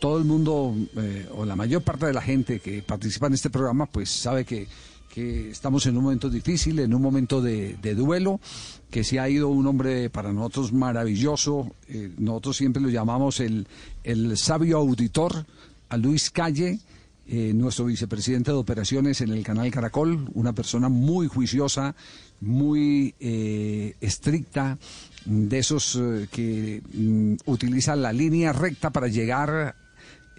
todo el mundo, eh, o la mayor parte de la gente que participa en este programa, pues sabe que, que estamos en un momento difícil, en un momento de, duelo, que se ha ido un hombre para nosotros maravilloso, eh, nosotros siempre lo llamamos el, el sabio auditor, a Luis Calle, eh, nuestro vicepresidente de operaciones en el canal Caracol, una persona muy juiciosa, muy estricta, de esos que mm, utiliza la línea recta para llegar,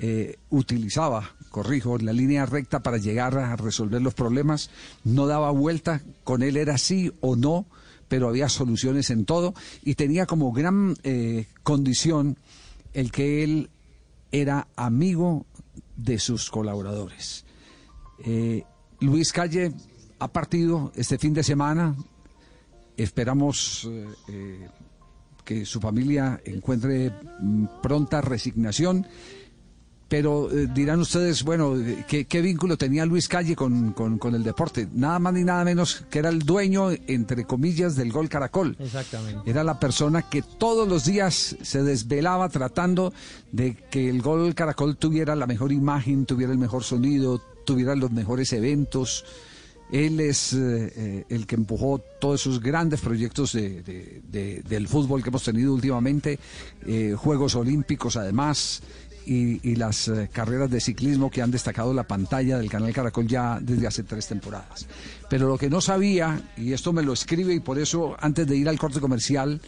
eh, utilizaba, corrijo, la línea recta para llegar a resolver los problemas, no daba vuelta, con él era sí o no, pero había soluciones en todo y tenía como gran eh, condición el que él era amigo de sus colaboradores. Eh, Luis Calle ha partido este fin de semana. Esperamos que su familia encuentre mm, pronta resignación. Pero eh, dirán ustedes, bueno, eh, ¿qué, qué vínculo tenía Luis Calle con, con- con el deporte? Nada más ni nada menos que era el dueño, entre comillas, del gol Caracol. Exactamente. Era la persona que todos los días se desvelaba tratando de que el Gol Caracol tuviera la mejor imagen, tuviera el mejor sonido, tuviera los mejores eventos. Él es eh, eh, el que empujó todos esos grandes proyectos de- de- de- del fútbol que hemos tenido últimamente, eh, Juegos Olímpicos además, y, y las eh, carreras de ciclismo que han destacado la pantalla del canal Caracol ya desde hace tres temporadas. Pero lo que no sabía, y esto me lo escribe y por eso antes de ir al corte comercial,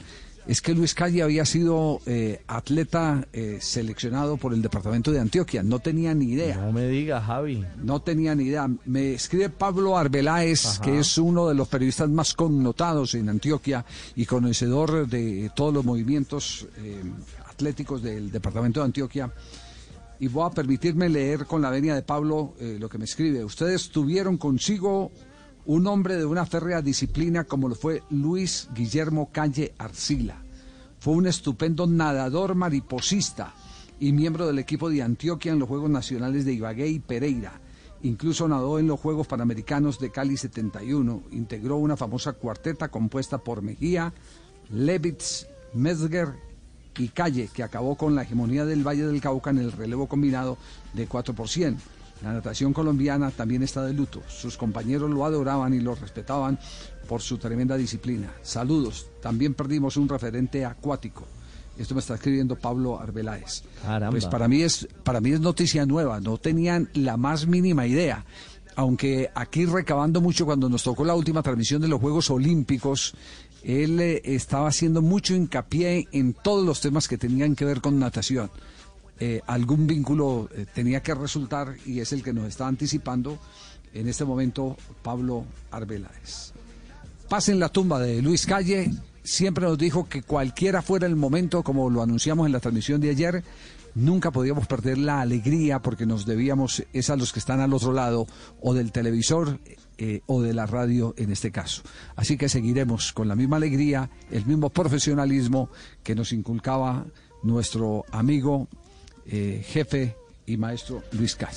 es que Luis Calle había sido eh, atleta eh, seleccionado por el departamento de Antioquia. No tenía ni idea. No me diga, Javi. No tenía ni idea. Me escribe Pablo Arbeláez, Ajá. que es uno de los periodistas más connotados en Antioquia y conocedor de todos los movimientos eh, atléticos del departamento de Antioquia. Y voy a permitirme leer con la venia de Pablo eh, lo que me escribe. Ustedes tuvieron consigo un hombre de una férrea disciplina como lo fue Luis Guillermo Calle Arcila. Fue un estupendo nadador mariposista y miembro del equipo de Antioquia en los Juegos Nacionales de Ibagué y Pereira. Incluso nadó en los Juegos Panamericanos de Cali 71. Integró una famosa cuarteta compuesta por Mejía, Levitz, Metzger y Calle, que acabó con la hegemonía del Valle del Cauca en el relevo combinado de 4 por 100. La natación colombiana también está de luto. Sus compañeros lo adoraban y lo respetaban por su tremenda disciplina. Saludos. También perdimos un referente acuático. Esto me está escribiendo Pablo Arbeláez. Caramba. Pues para mí es para mí es noticia nueva. No tenían la más mínima idea. Aunque aquí recabando mucho cuando nos tocó la última transmisión de los Juegos Olímpicos, él eh, estaba haciendo mucho hincapié en todos los temas que tenían que ver con natación. Eh, algún vínculo eh, tenía que resultar y es el que nos está anticipando en este momento Pablo Arbeláez. Pasen la tumba de Luis Calle. Siempre nos dijo que cualquiera fuera el momento, como lo anunciamos en la transmisión de ayer, nunca podíamos perder la alegría porque nos debíamos es a los que están al otro lado o del televisor eh, o de la radio en este caso. Así que seguiremos con la misma alegría, el mismo profesionalismo que nos inculcaba nuestro amigo, eh, jefe y maestro Luis Calle.